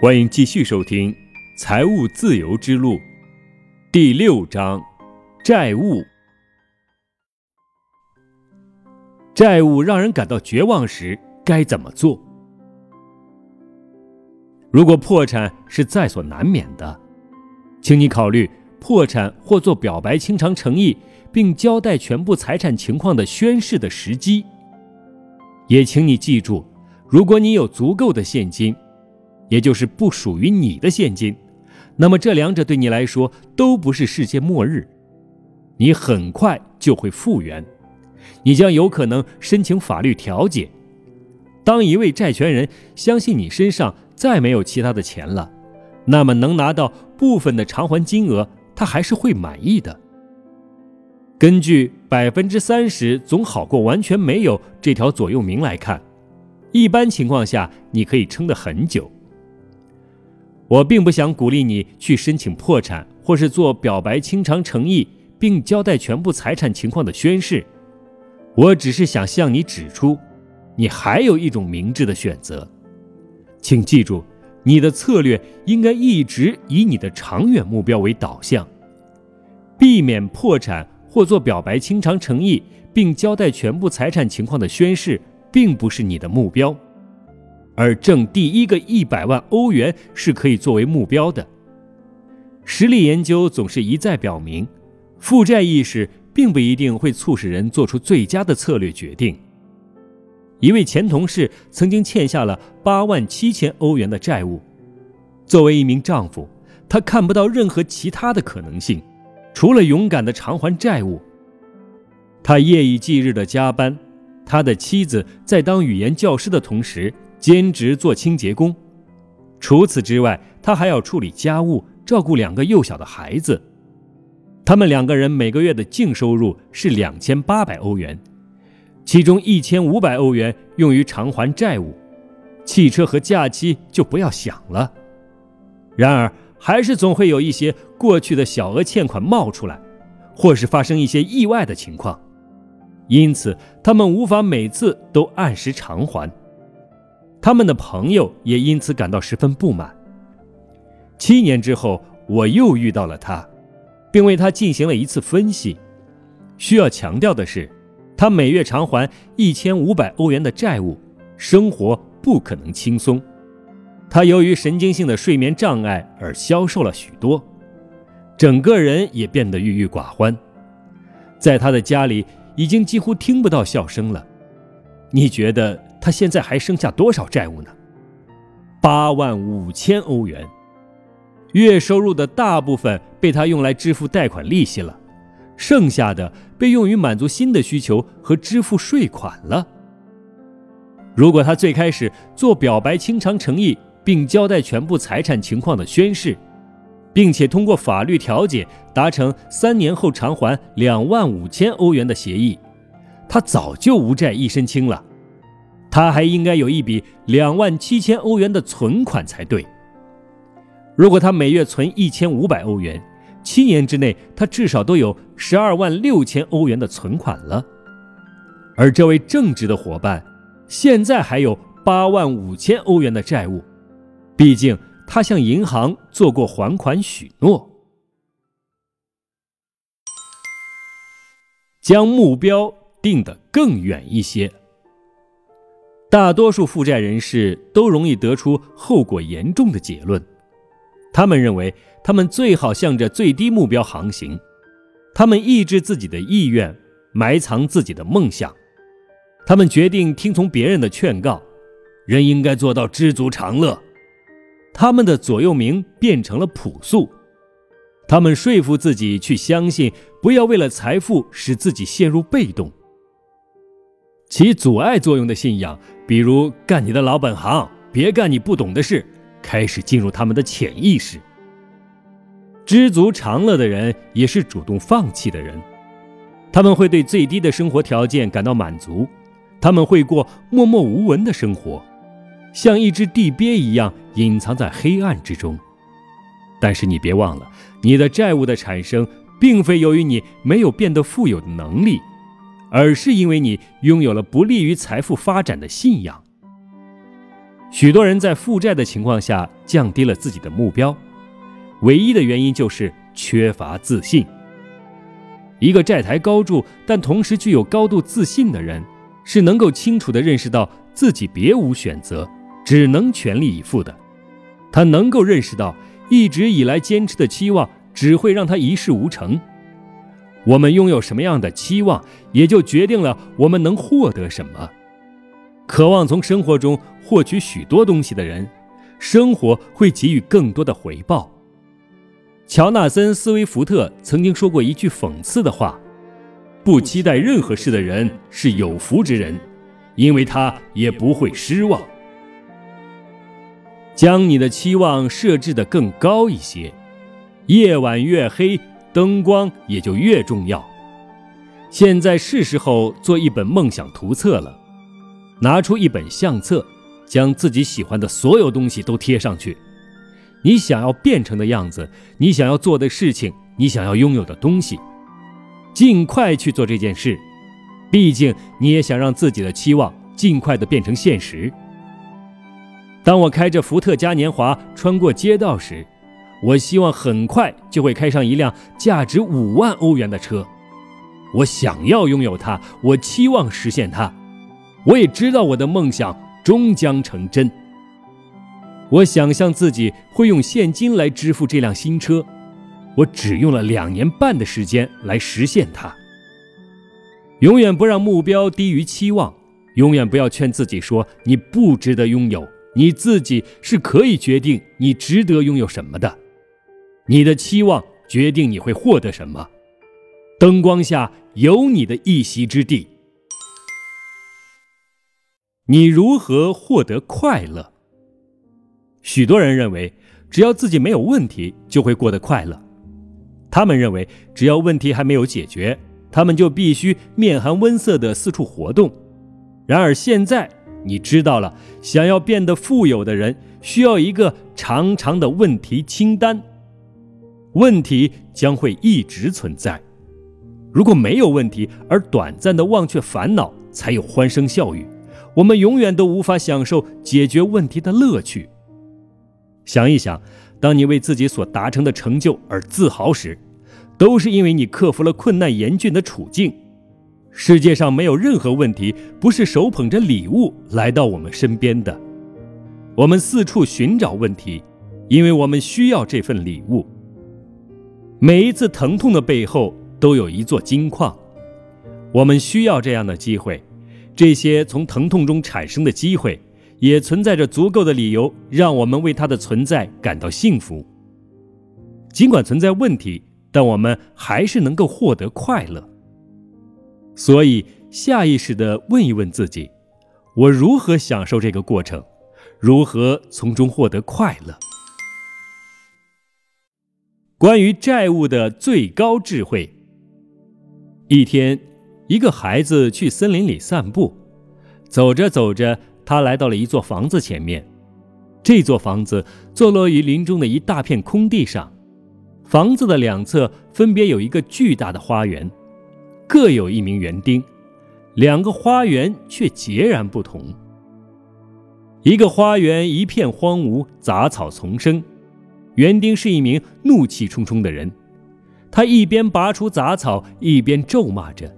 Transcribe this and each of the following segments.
欢迎继续收听《财务自由之路》第六章：债务。债务让人感到绝望时，该怎么做？如果破产是在所难免的，请你考虑破产或做表白清偿诚意并交代全部财产情况的宣誓的时机。也请你记住，如果你有足够的现金。也就是不属于你的现金，那么这两者对你来说都不是世界末日，你很快就会复原，你将有可能申请法律调解。当一位债权人相信你身上再没有其他的钱了，那么能拿到部分的偿还金额，他还是会满意的。根据百分之三十总好过完全没有这条左右铭来看，一般情况下你可以撑得很久。我并不想鼓励你去申请破产，或是做表白清偿诚意并交代全部财产情况的宣誓。我只是想向你指出，你还有一种明智的选择。请记住，你的策略应该一直以你的长远目标为导向。避免破产或做表白清偿诚意并交代全部财产情况的宣誓，并不是你的目标。而挣第一个一百万欧元是可以作为目标的。实力研究总是一再表明，负债意识并不一定会促使人做出最佳的策略决定。一位前同事曾经欠下了八万七千欧元的债务，作为一名丈夫，他看不到任何其他的可能性，除了勇敢的偿还债务。他夜以继日的加班，他的妻子在当语言教师的同时。兼职做清洁工，除此之外，他还要处理家务，照顾两个幼小的孩子。他们两个人每个月的净收入是两千八百欧元，其中一千五百欧元用于偿还债务，汽车和假期就不要想了。然而，还是总会有一些过去的小额欠款冒出来，或是发生一些意外的情况，因此他们无法每次都按时偿还。他们的朋友也因此感到十分不满。七年之后，我又遇到了他，并为他进行了一次分析。需要强调的是，他每月偿还一千五百欧元的债务，生活不可能轻松。他由于神经性的睡眠障碍而消瘦了许多，整个人也变得郁郁寡欢。在他的家里，已经几乎听不到笑声了。你觉得？他现在还剩下多少债务呢？八万五千欧元，月收入的大部分被他用来支付贷款利息了，剩下的被用于满足新的需求和支付税款了。如果他最开始做表白清偿诚意，并交代全部财产情况的宣誓，并且通过法律调解达成三年后偿还两万五千欧元的协议，他早就无债一身轻了。他还应该有一笔两万七千欧元的存款才对。如果他每月存一千五百欧元，七年之内他至少都有十二万六千欧元的存款了。而这位正直的伙伴，现在还有八万五千欧元的债务，毕竟他向银行做过还款许诺。将目标定得更远一些。大多数负债人士都容易得出后果严重的结论。他们认为，他们最好向着最低目标航行。他们抑制自己的意愿，埋藏自己的梦想。他们决定听从别人的劝告。人应该做到知足常乐。他们的左右铭变成了朴素。他们说服自己去相信，不要为了财富使自己陷入被动。起阻碍作用的信仰。比如干你的老本行，别干你不懂的事，开始进入他们的潜意识。知足常乐的人也是主动放弃的人，他们会对最低的生活条件感到满足，他们会过默默无闻的生活，像一只地鳖一样隐藏在黑暗之中。但是你别忘了，你的债务的产生并非由于你没有变得富有的能力。而是因为你拥有了不利于财富发展的信仰。许多人在负债的情况下降低了自己的目标，唯一的原因就是缺乏自信。一个债台高筑但同时具有高度自信的人，是能够清楚地认识到自己别无选择，只能全力以赴的。他能够认识到，一直以来坚持的期望只会让他一事无成。我们拥有什么样的期望，也就决定了我们能获得什么。渴望从生活中获取许多东西的人，生活会给予更多的回报。乔纳森·斯威福特曾经说过一句讽刺的话：“不期待任何事的人是有福之人，因为他也不会失望。”将你的期望设置的更高一些，夜晚越黑，灯光也就越重要。现在是时候做一本梦想图册了，拿出一本相册，将自己喜欢的所有东西都贴上去。你想要变成的样子，你想要做的事情，你想要拥有的东西，尽快去做这件事。毕竟你也想让自己的期望尽快的变成现实。当我开着福特嘉年华穿过街道时，我希望很快就会开上一辆价值五万欧元的车。我想要拥有它，我期望实现它。我也知道我的梦想终将成真。我想象自己会用现金来支付这辆新车，我只用了两年半的时间来实现它。永远不让目标低于期望，永远不要劝自己说你不值得拥有，你自己是可以决定你值得拥有什么的。你的期望决定你会获得什么，灯光下有你的一席之地。你如何获得快乐？许多人认为，只要自己没有问题，就会过得快乐。他们认为，只要问题还没有解决，他们就必须面含温色的四处活动。然而现在，你知道了，想要变得富有的人，需要一个长长的问题清单。问题将会一直存在。如果没有问题，而短暂的忘却烦恼，才有欢声笑语。我们永远都无法享受解决问题的乐趣。想一想，当你为自己所达成的成就而自豪时，都是因为你克服了困难严峻的处境。世界上没有任何问题不是手捧着礼物来到我们身边的。我们四处寻找问题，因为我们需要这份礼物。每一次疼痛的背后都有一座金矿，我们需要这样的机会。这些从疼痛中产生的机会。也存在着足够的理由，让我们为它的存在感到幸福。尽管存在问题，但我们还是能够获得快乐。所以，下意识地问一问自己：我如何享受这个过程？如何从中获得快乐？关于债务的最高智慧。一天，一个孩子去森林里散步，走着走着。他来到了一座房子前面，这座房子坐落于林中的一大片空地上，房子的两侧分别有一个巨大的花园，各有一名园丁，两个花园却截然不同。一个花园一片荒芜，杂草丛生，园丁是一名怒气冲冲的人，他一边拔出杂草，一边咒骂着。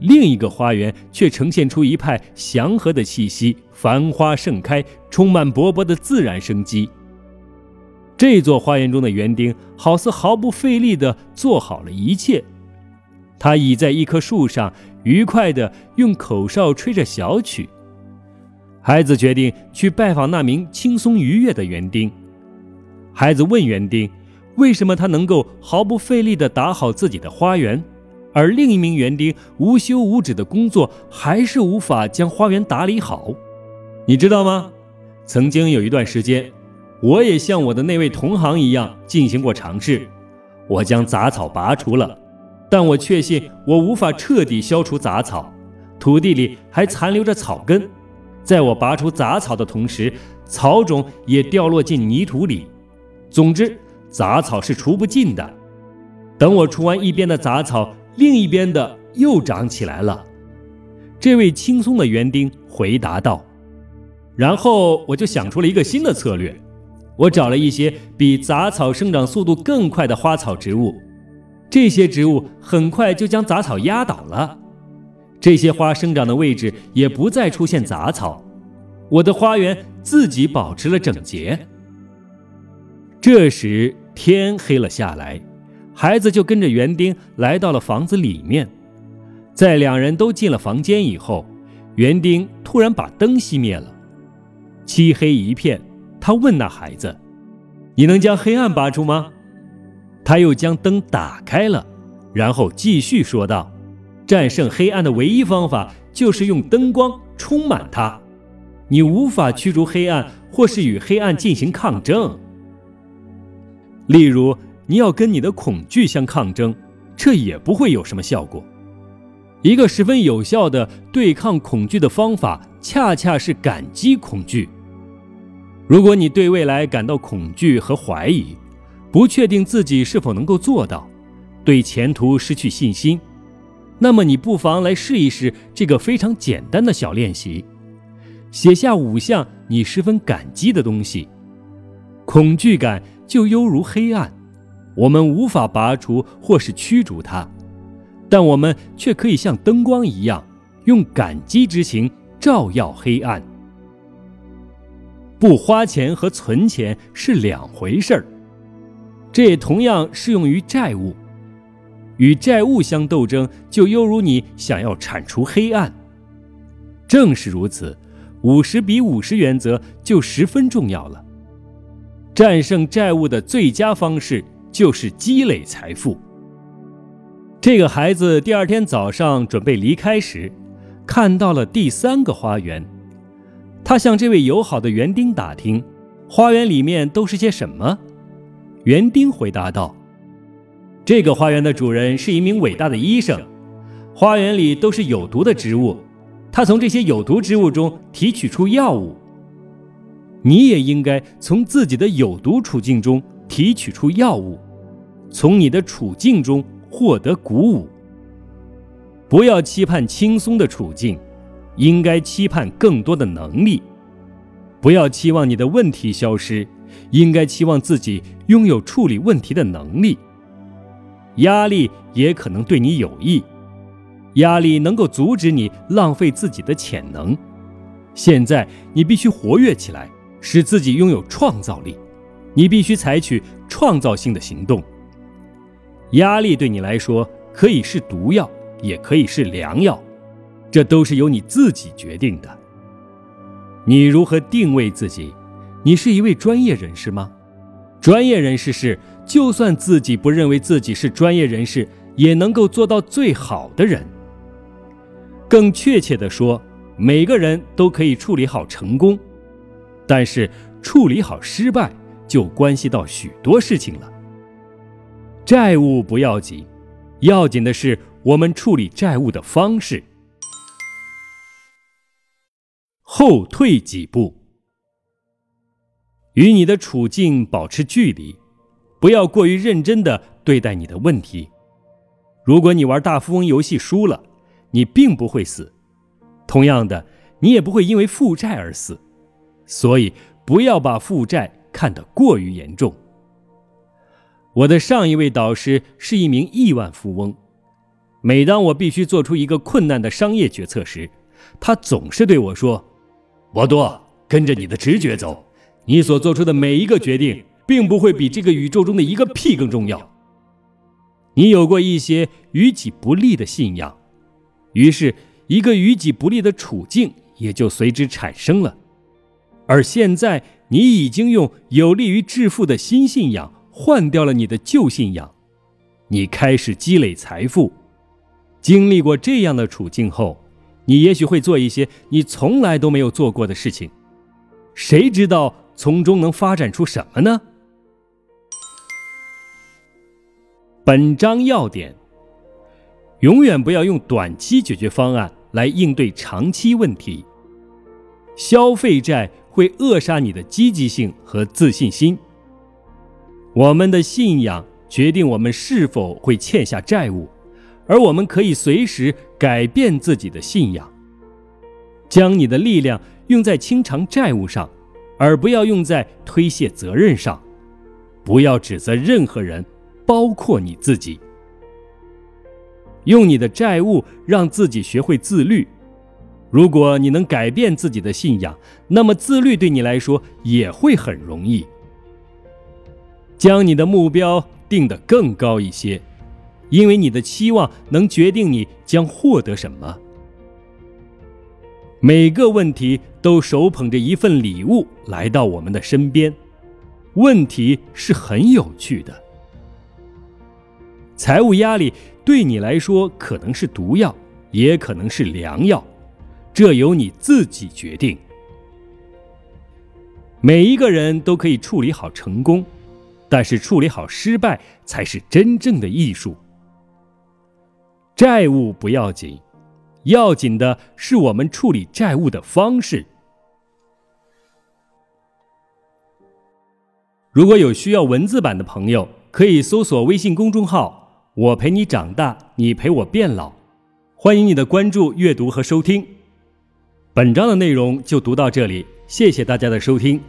另一个花园却呈现出一派祥和的气息，繁花盛开，充满勃勃的自然生机。这座花园中的园丁好似毫不费力地做好了一切。他倚在一棵树上，愉快地用口哨吹着小曲。孩子决定去拜访那名轻松愉悦的园丁。孩子问园丁：“为什么他能够毫不费力地打好自己的花园？”而另一名园丁无休无止的工作，还是无法将花园打理好，你知道吗？曾经有一段时间，我也像我的那位同行一样进行过尝试。我将杂草拔除了，但我确信我无法彻底消除杂草，土地里还残留着草根。在我拔除杂草的同时，草种也掉落进泥土里。总之，杂草是除不尽的。等我除完一边的杂草。另一边的又长起来了。这位轻松的园丁回答道：“然后我就想出了一个新的策略，我找了一些比杂草生长速度更快的花草植物，这些植物很快就将杂草压倒了，这些花生长的位置也不再出现杂草，我的花园自己保持了整洁。这时天黑了下来，孩子就跟着园丁来到了房子里面。在两人都进了房间以后，园丁突然把灯熄灭了，漆黑一片。他问那孩子：“你能将黑暗拔出吗？”他又将灯打开了，然后继续说道：“战胜黑暗的唯一方法就是用灯光充满它。你无法驱逐黑暗，或是与黑暗进行抗争。”例如，你要跟你的恐惧相抗争，这也不会有什么效果。一个十分有效的对抗恐惧的方法，恰恰是感激恐惧。如果你对未来感到恐惧和怀疑，不确定自己是否能够做到，对前途失去信心，那么你不妨来试一试这个非常简单的小练习：写下五项你十分感激的东西。恐惧感。就犹如黑暗，我们无法拔除或是驱逐它，但我们却可以像灯光一样，用感激之情照耀黑暗。不花钱和存钱是两回事儿，这也同样适用于债务。与债务相斗争，就犹如你想要铲除黑暗。正是如此，五十比五十原则就十分重要了。战胜债务的最佳方式就是积累财富。这个孩子第二天早上准备离开时，看到了第三个花园。他向这位友好的园丁打听，花园里面都是些什么。园丁回答道：“这个花园的主人是一名伟大的医生，花园里都是有毒的植物，他从这些有毒植物中提取出药物。”你也应该从自己的有毒处境中提取出药物，从你的处境中获得鼓舞。不要期盼轻松的处境，应该期盼更多的能力。不要期望你的问题消失，应该期望自己拥有处理问题的能力。压力也可能对你有益，压力能够阻止你浪费自己的潜能。现在你必须活跃起来。使自己拥有创造力，你必须采取创造性的行动。压力对你来说可以是毒药，也可以是良药，这都是由你自己决定的。你如何定位自己？你是一位专业人士吗？专业人士是，就算自己不认为自己是专业人士，也能够做到最好的人。更确切地说，每个人都可以处理好成功。但是处理好失败，就关系到许多事情了。债务不要紧，要紧的是我们处理债务的方式。后退几步，与你的处境保持距离，不要过于认真的对待你的问题。如果你玩大富翁游戏输了，你并不会死；同样的，你也不会因为负债而死。所以，不要把负债看得过于严重。我的上一位导师是一名亿万富翁。每当我必须做出一个困难的商业决策时，他总是对我说：“博多，跟着你的直觉走，你所做出的每一个决定，并不会比这个宇宙中的一个屁更重要。”你有过一些与己不利的信仰，于是，一个与己不利的处境也就随之产生了。而现在，你已经用有利于致富的新信仰换掉了你的旧信仰，你开始积累财富。经历过这样的处境后，你也许会做一些你从来都没有做过的事情。谁知道从中能发展出什么呢？本章要点：永远不要用短期解决方案来应对长期问题。消费债。会扼杀你的积极性和自信心。我们的信仰决定我们是否会欠下债务，而我们可以随时改变自己的信仰。将你的力量用在清偿债务上，而不要用在推卸责任上。不要指责任何人，包括你自己。用你的债务让自己学会自律。如果你能改变自己的信仰，那么自律对你来说也会很容易。将你的目标定得更高一些，因为你的期望能决定你将获得什么。每个问题都手捧着一份礼物来到我们的身边，问题是很有趣的。财务压力对你来说可能是毒药，也可能是良药。这由你自己决定。每一个人都可以处理好成功，但是处理好失败才是真正的艺术。债务不要紧，要紧的是我们处理债务的方式。如果有需要文字版的朋友，可以搜索微信公众号“我陪你长大，你陪我变老”，欢迎你的关注、阅读和收听。本章的内容就读到这里，谢谢大家的收听。